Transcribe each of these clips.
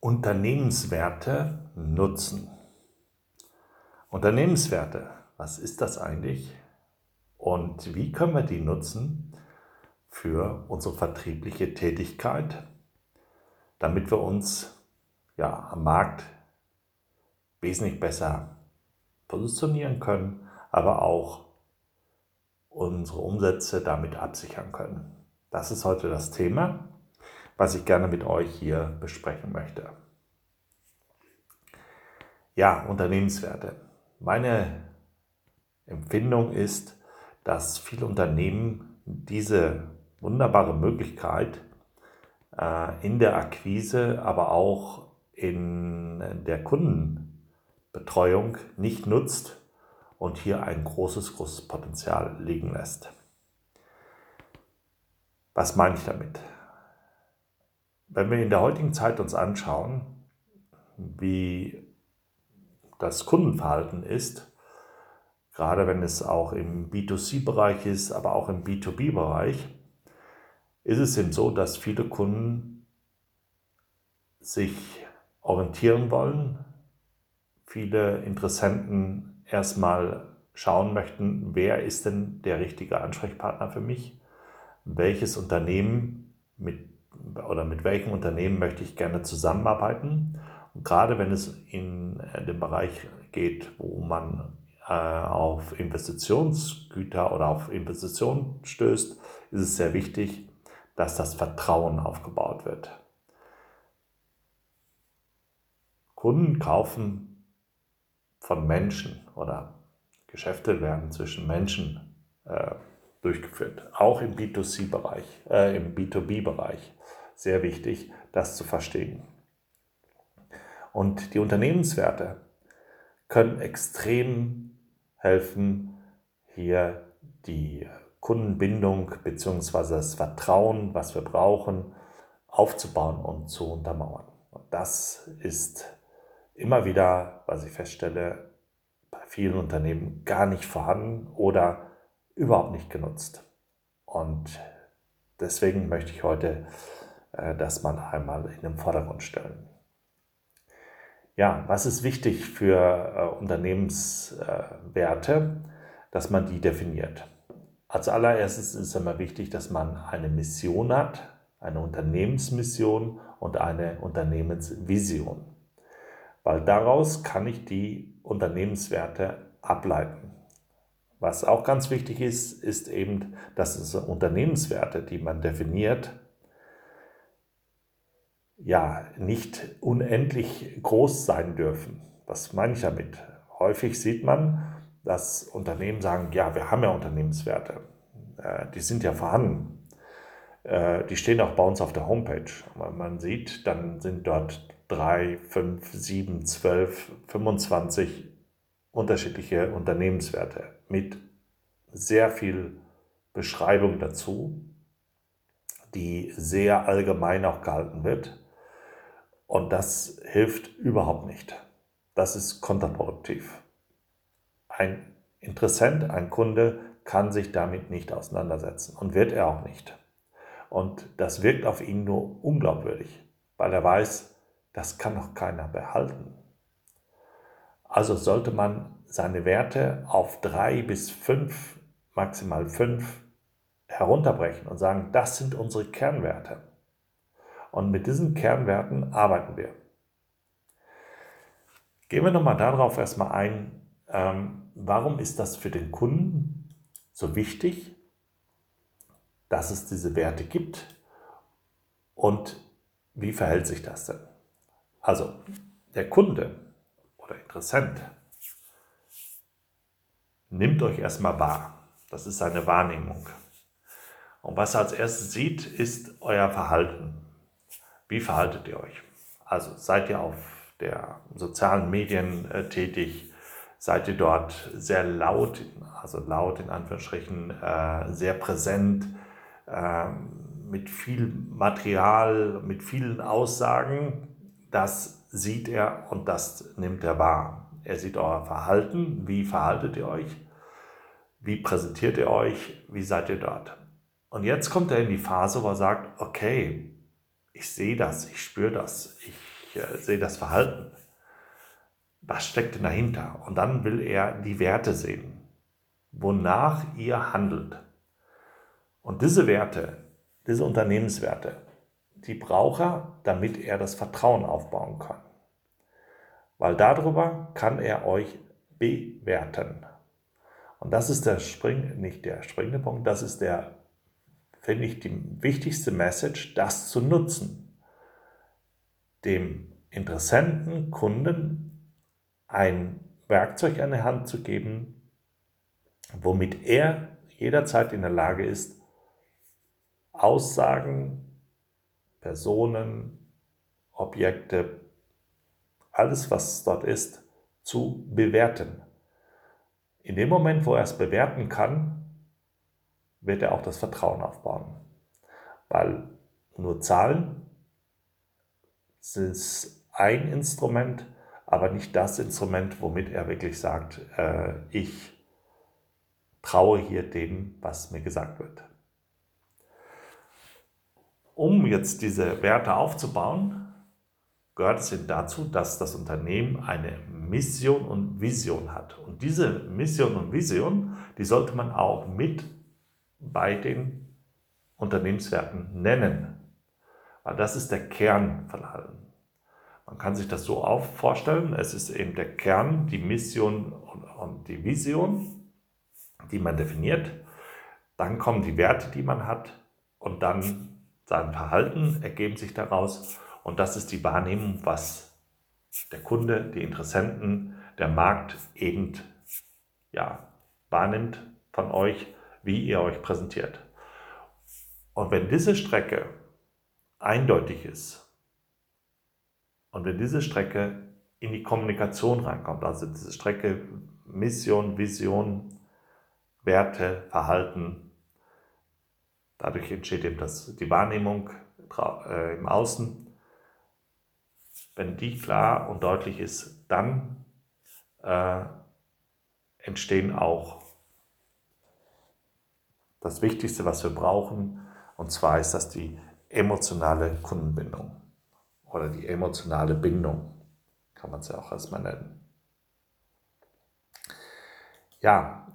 Unternehmenswerte nutzen. Unternehmenswerte, was ist das eigentlich? Und wie können wir die nutzen für unsere vertriebliche Tätigkeit, damit wir uns ja, am Markt wesentlich besser positionieren können, aber auch unsere Umsätze damit absichern können. Das ist heute das Thema was ich gerne mit euch hier besprechen möchte. Ja, Unternehmenswerte. Meine Empfindung ist, dass viele Unternehmen diese wunderbare Möglichkeit äh, in der Akquise, aber auch in der Kundenbetreuung nicht nutzt und hier ein großes, großes Potenzial liegen lässt. Was meine ich damit? Wenn wir in der heutigen Zeit uns anschauen, wie das Kundenverhalten ist, gerade wenn es auch im B2C-Bereich ist, aber auch im B2B-Bereich, ist es eben so, dass viele Kunden sich orientieren wollen, viele Interessenten erstmal schauen möchten, wer ist denn der richtige Ansprechpartner für mich, welches Unternehmen mit oder mit welchem Unternehmen möchte ich gerne zusammenarbeiten. Und gerade wenn es in äh, den Bereich geht, wo man äh, auf Investitionsgüter oder auf Investitionen stößt, ist es sehr wichtig, dass das Vertrauen aufgebaut wird. Kunden kaufen von Menschen oder Geschäfte werden zwischen Menschen äh, durchgeführt, auch im B2C-Bereich, äh, im B2B-Bereich sehr wichtig, das zu verstehen. Und die Unternehmenswerte können extrem helfen, hier die Kundenbindung bzw. das Vertrauen, was wir brauchen, aufzubauen und zu untermauern. Und das ist immer wieder, was ich feststelle, bei vielen Unternehmen gar nicht vorhanden oder überhaupt nicht genutzt. Und deswegen möchte ich heute äh, das mal einmal in den Vordergrund stellen. Ja, was ist wichtig für äh, Unternehmenswerte, dass man die definiert? Als allererstes ist es immer wichtig, dass man eine Mission hat, eine Unternehmensmission und eine Unternehmensvision. Weil daraus kann ich die Unternehmenswerte ableiten. Was auch ganz wichtig ist, ist eben, dass es Unternehmenswerte, die man definiert, ja nicht unendlich groß sein dürfen. Was meine ich damit? Häufig sieht man, dass Unternehmen sagen, ja, wir haben ja Unternehmenswerte, äh, die sind ja vorhanden. Äh, die stehen auch bei uns auf der Homepage. Man sieht, dann sind dort drei, fünf, sieben, zwölf, 25 unterschiedliche Unternehmenswerte mit sehr viel Beschreibung dazu, die sehr allgemein auch gehalten wird. Und das hilft überhaupt nicht. Das ist kontraproduktiv. Ein Interessent, ein Kunde kann sich damit nicht auseinandersetzen und wird er auch nicht. Und das wirkt auf ihn nur unglaubwürdig, weil er weiß, das kann doch keiner behalten. Also sollte man seine Werte auf drei bis fünf, maximal fünf herunterbrechen und sagen, das sind unsere Kernwerte. Und mit diesen Kernwerten arbeiten wir. Gehen wir nochmal darauf erstmal ein, ähm, warum ist das für den Kunden so wichtig, dass es diese Werte gibt und wie verhält sich das denn? Also der Kunde oder Interessent nimmt euch erstmal wahr. Das ist seine Wahrnehmung. Und was er als erstes sieht, ist euer Verhalten. Wie verhaltet ihr euch? Also seid ihr auf der sozialen Medien äh, tätig? Seid ihr dort sehr laut, also laut in Anführungsstrichen, äh, sehr präsent, äh, mit viel Material, mit vielen Aussagen? Das sieht er und das nimmt er wahr. Er sieht euer Verhalten, wie verhaltet ihr euch, wie präsentiert ihr euch, wie seid ihr dort. Und jetzt kommt er in die Phase, wo er sagt, okay, ich sehe das, ich spüre das, ich äh, sehe das Verhalten. Was steckt denn dahinter? Und dann will er die Werte sehen, wonach ihr handelt. Und diese Werte, diese Unternehmenswerte, die braucht er, damit er das Vertrauen aufbauen kann. Weil darüber kann er euch bewerten. Und das ist der spring, nicht der springende Punkt, das ist der, finde ich, die wichtigste Message, das zu nutzen. Dem Interessenten, Kunden ein Werkzeug an die Hand zu geben, womit er jederzeit in der Lage ist, Aussagen, Personen, Objekte, alles, was dort ist, zu bewerten. In dem Moment, wo er es bewerten kann, wird er auch das Vertrauen aufbauen. Weil nur Zahlen sind ein Instrument, aber nicht das Instrument, womit er wirklich sagt, äh, ich traue hier dem, was mir gesagt wird. Um jetzt diese Werte aufzubauen, gehört es dazu, dass das Unternehmen eine Mission und Vision hat. Und diese Mission und Vision, die sollte man auch mit bei den Unternehmenswerten nennen. Weil das ist der Kern von allem. Man kann sich das so auch vorstellen, es ist eben der Kern, die Mission und die Vision, die man definiert. Dann kommen die Werte, die man hat und dann sein Verhalten ergeben sich daraus. Und das ist die Wahrnehmung, was der Kunde, die Interessenten, der Markt eben ja, wahrnimmt von euch, wie ihr euch präsentiert. Und wenn diese Strecke eindeutig ist und wenn diese Strecke in die Kommunikation reinkommt, also diese Strecke Mission, Vision, Werte, Verhalten, dadurch entsteht eben das, die Wahrnehmung äh, im Außen wenn die klar und deutlich ist, dann äh, entstehen auch das Wichtigste, was wir brauchen, und zwar ist das die emotionale Kundenbindung oder die emotionale Bindung, kann man es ja auch erstmal nennen. Ja,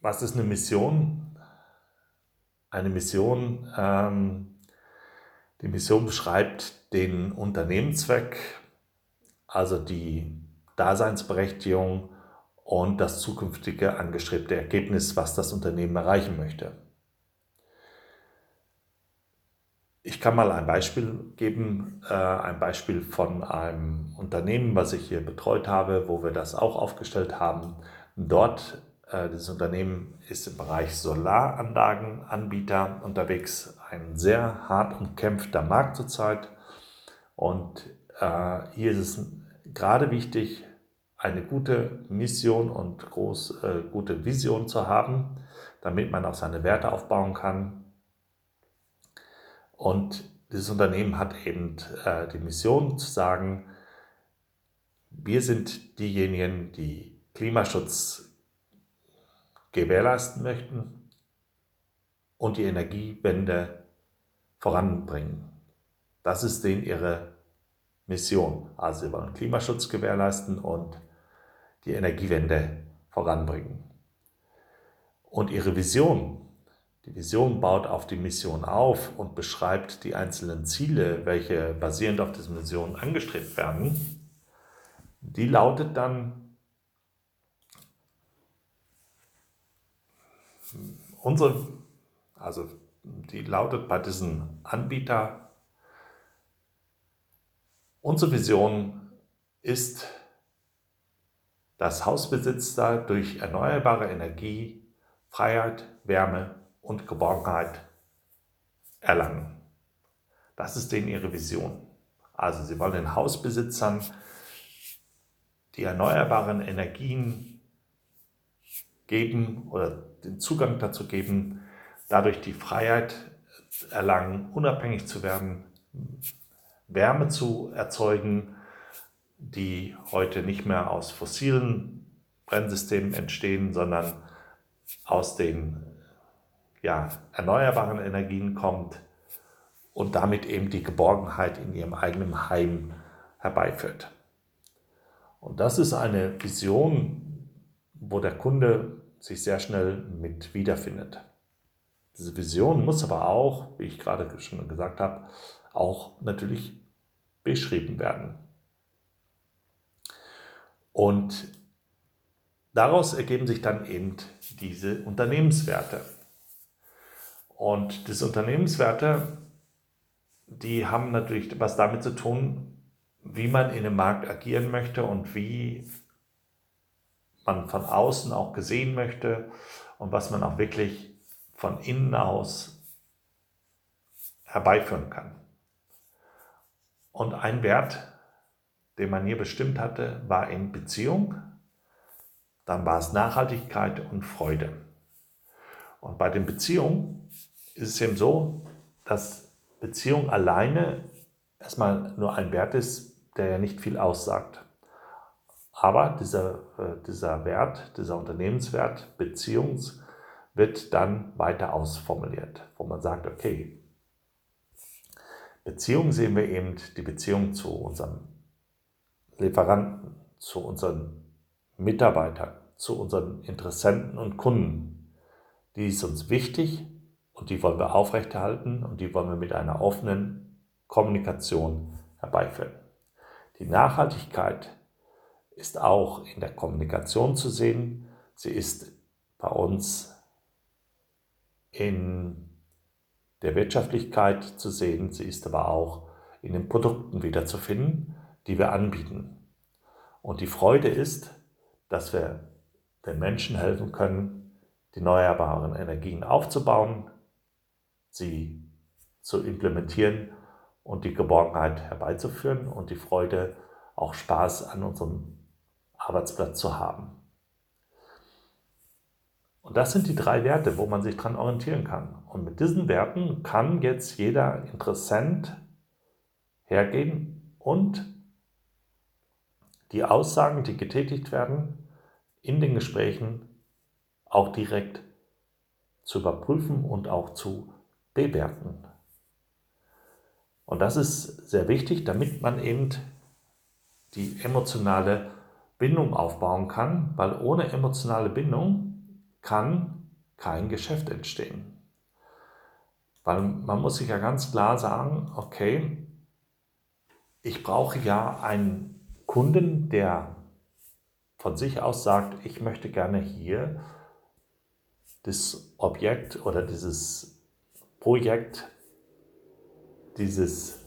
was ist eine Mission? Eine Mission, ähm, die Mission beschreibt den Unternehmenszweck, also die Daseinsberechtigung und das zukünftige angestrebte Ergebnis, was das Unternehmen erreichen möchte. Ich kann mal ein Beispiel geben, äh, ein Beispiel von einem Unternehmen, was ich hier betreut habe, wo wir das auch aufgestellt haben. Dort, äh, dieses Unternehmen ist im Bereich Solaranlagenanbieter unterwegs, ein sehr hart umkämpfter Markt zurzeit. Und äh, hier ist es gerade wichtig, eine gute Mission und groß, äh, gute Vision zu haben, damit man auch seine Werte aufbauen kann. Und dieses Unternehmen hat eben äh, die Mission zu sagen, wir sind diejenigen, die Klimaschutz gewährleisten möchten und die Energiewende voranbringen. Das ist denen ihre Mission. Also sie wollen Klimaschutz gewährleisten und die Energiewende voranbringen. Und ihre Vision, die Vision baut auf die Mission auf und beschreibt die einzelnen Ziele, welche basierend auf dieser Mission angestrebt werden. Die lautet dann, unsere, also die lautet bei diesen Anbieter Unsere Vision ist, dass Hausbesitzer durch erneuerbare Energie Freiheit, Wärme und Geborgenheit erlangen. Das ist denen ihre Vision. Also sie wollen den Hausbesitzern die erneuerbaren Energien geben oder den Zugang dazu geben, dadurch die Freiheit erlangen, unabhängig zu werden, Wärme zu erzeugen, die heute nicht mehr aus fossilen Brennsystemen entstehen, sondern aus den ja, erneuerbaren Energien kommt und damit eben die Geborgenheit in ihrem eigenen Heim herbeiführt. Und das ist eine Vision, wo der Kunde sich sehr schnell mit wiederfindet. Diese Vision muss aber auch, wie ich gerade schon gesagt habe, auch natürlich beschrieben werden. Und daraus ergeben sich dann eben diese Unternehmenswerte. Und diese Unternehmenswerte, die haben natürlich was damit zu tun, wie man in dem Markt agieren möchte und wie man von außen auch gesehen möchte und was man auch wirklich von innen aus herbeiführen kann. Und ein Wert, den man hier bestimmt hatte, war in Beziehung, dann war es Nachhaltigkeit und Freude. Und bei den Beziehungen ist es eben so, dass Beziehung alleine erstmal nur ein Wert ist, der ja nicht viel aussagt. Aber dieser, äh, dieser Wert, dieser Unternehmenswert, Beziehungs, wird dann weiter ausformuliert, wo man sagt, okay, Beziehung sehen wir eben die Beziehung zu unserem Lieferanten, zu unseren Mitarbeitern, zu unseren Interessenten und Kunden. Die ist uns wichtig und die wollen wir aufrechterhalten und die wollen wir mit einer offenen Kommunikation herbeiführen. Die Nachhaltigkeit ist auch in der Kommunikation zu sehen. Sie ist bei uns in der Wirtschaftlichkeit zu sehen. Sie ist aber auch in den Produkten wiederzufinden, die wir anbieten. Und die Freude ist, dass wir den Menschen helfen können, die erneuerbaren Energien aufzubauen, sie zu implementieren und die Geborgenheit herbeizuführen und die Freude, auch Spaß an unserem Arbeitsplatz zu haben. Und das sind die drei Werte, wo man sich dran orientieren kann. Und mit diesen Werten kann jetzt jeder Interessent hergehen und die Aussagen, die getätigt werden, in den Gesprächen auch direkt zu überprüfen und auch zu bewerten. Und das ist sehr wichtig, damit man eben die emotionale Bindung aufbauen kann, weil ohne emotionale Bindung kann kein Geschäft entstehen. Weil man muss sich ja ganz klar sagen, okay, ich brauche ja einen Kunden, der von sich aus sagt, ich möchte gerne hier das Objekt oder dieses Projekt, dieses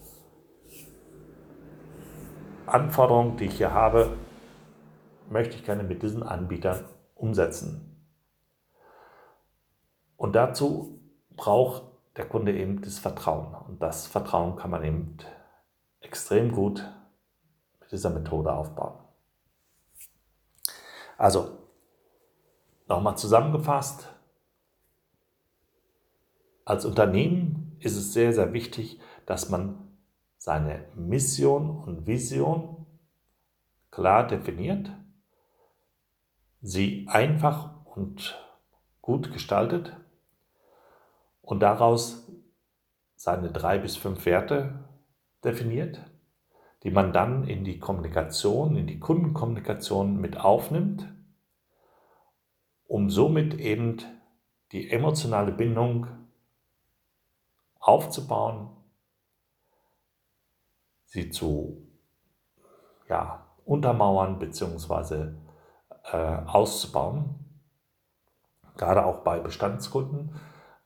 Anforderung, die ich hier habe, möchte ich gerne mit diesen Anbietern umsetzen. Und dazu braucht der Kunde eben das Vertrauen. Und das Vertrauen kann man eben extrem gut mit dieser Methode aufbauen. Also, nochmal zusammengefasst, als Unternehmen ist es sehr, sehr wichtig, dass man seine Mission und Vision klar definiert, sie einfach und gut gestaltet und daraus seine drei bis fünf Werte definiert, die man dann in die Kommunikation, in die Kundenkommunikation mit aufnimmt, um somit eben die emotionale Bindung aufzubauen, sie zu ja, untermauern bzw. Äh, auszubauen, gerade auch bei Bestandskunden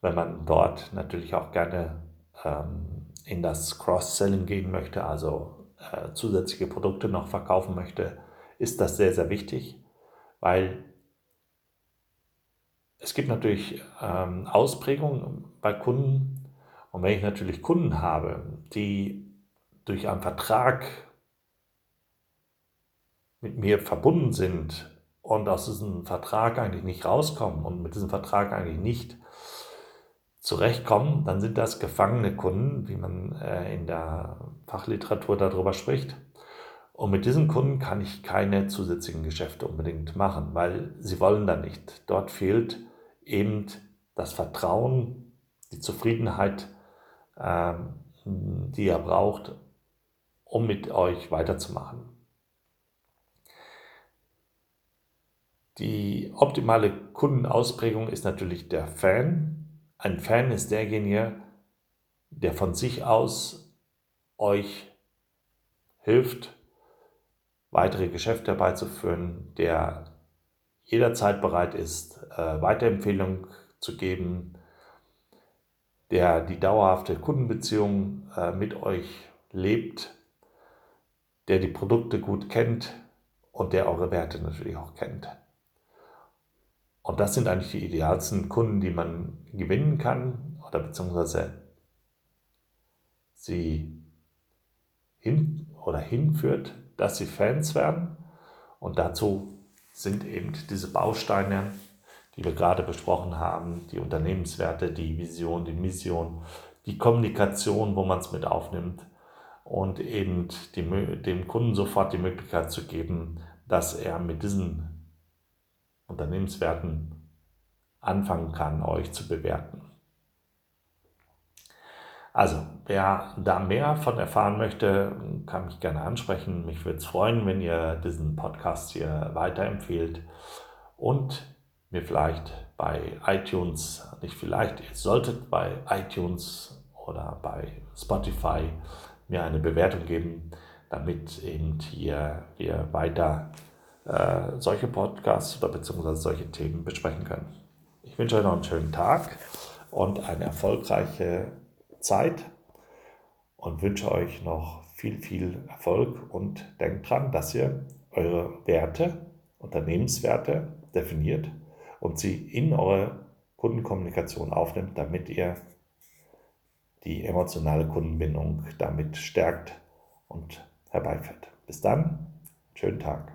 wenn man dort natürlich auch gerne ähm, in das Cross-Selling gehen möchte, also äh, zusätzliche Produkte noch verkaufen möchte, ist das sehr, sehr wichtig, weil es gibt natürlich ähm, Ausprägungen bei Kunden. Und wenn ich natürlich Kunden habe, die durch einen Vertrag mit mir verbunden sind und aus diesem Vertrag eigentlich nicht rauskommen und mit diesem Vertrag eigentlich nicht zurechtkommen, dann sind das gefangene Kunden, wie man äh, in der Fachliteratur darüber spricht. Und mit diesen Kunden kann ich keine zusätzlichen Geschäfte unbedingt machen, weil sie wollen da nicht. Dort fehlt eben das Vertrauen, die Zufriedenheit, ähm, die er braucht, um mit euch weiterzumachen. Die optimale Kundenausprägung ist natürlich der Fan. Ein Fan ist derjenige, der von sich aus euch hilft, weitere Geschäfte herbeizuführen, der jederzeit bereit ist, äh, Weiterempfehlungen zu geben, der die dauerhafte Kundenbeziehung äh, mit euch lebt, der die Produkte gut kennt und der eure Werte natürlich auch kennt. Und das sind eigentlich die idealsten Kunden, die man gewinnen kann oder beziehungsweise sie hin oder hinführt, dass sie Fans werden. Und dazu sind eben diese Bausteine, die wir gerade besprochen haben, die Unternehmenswerte, die Vision, die Mission, die Kommunikation, wo man es mit aufnimmt und eben die, dem Kunden sofort die Möglichkeit zu geben, dass er mit diesen Unternehmenswerten anfangen kann, euch zu bewerten. Also, wer da mehr von erfahren möchte, kann mich gerne ansprechen. Mich würde es freuen, wenn ihr diesen Podcast hier weiterempfehlt und mir vielleicht bei iTunes, nicht vielleicht, ihr solltet bei iTunes oder bei Spotify mir eine Bewertung geben, damit eben hier wir weiter äh, solche Podcasts oder beziehungsweise solche Themen besprechen können. Ich wünsche euch noch einen schönen Tag und eine erfolgreiche Zeit und wünsche euch noch viel, viel Erfolg und denkt dran, dass ihr eure Werte, Unternehmenswerte definiert und sie in eure Kundenkommunikation aufnimmt, damit ihr die emotionale Kundenbindung damit stärkt und herbeiführt. Bis dann, schönen Tag.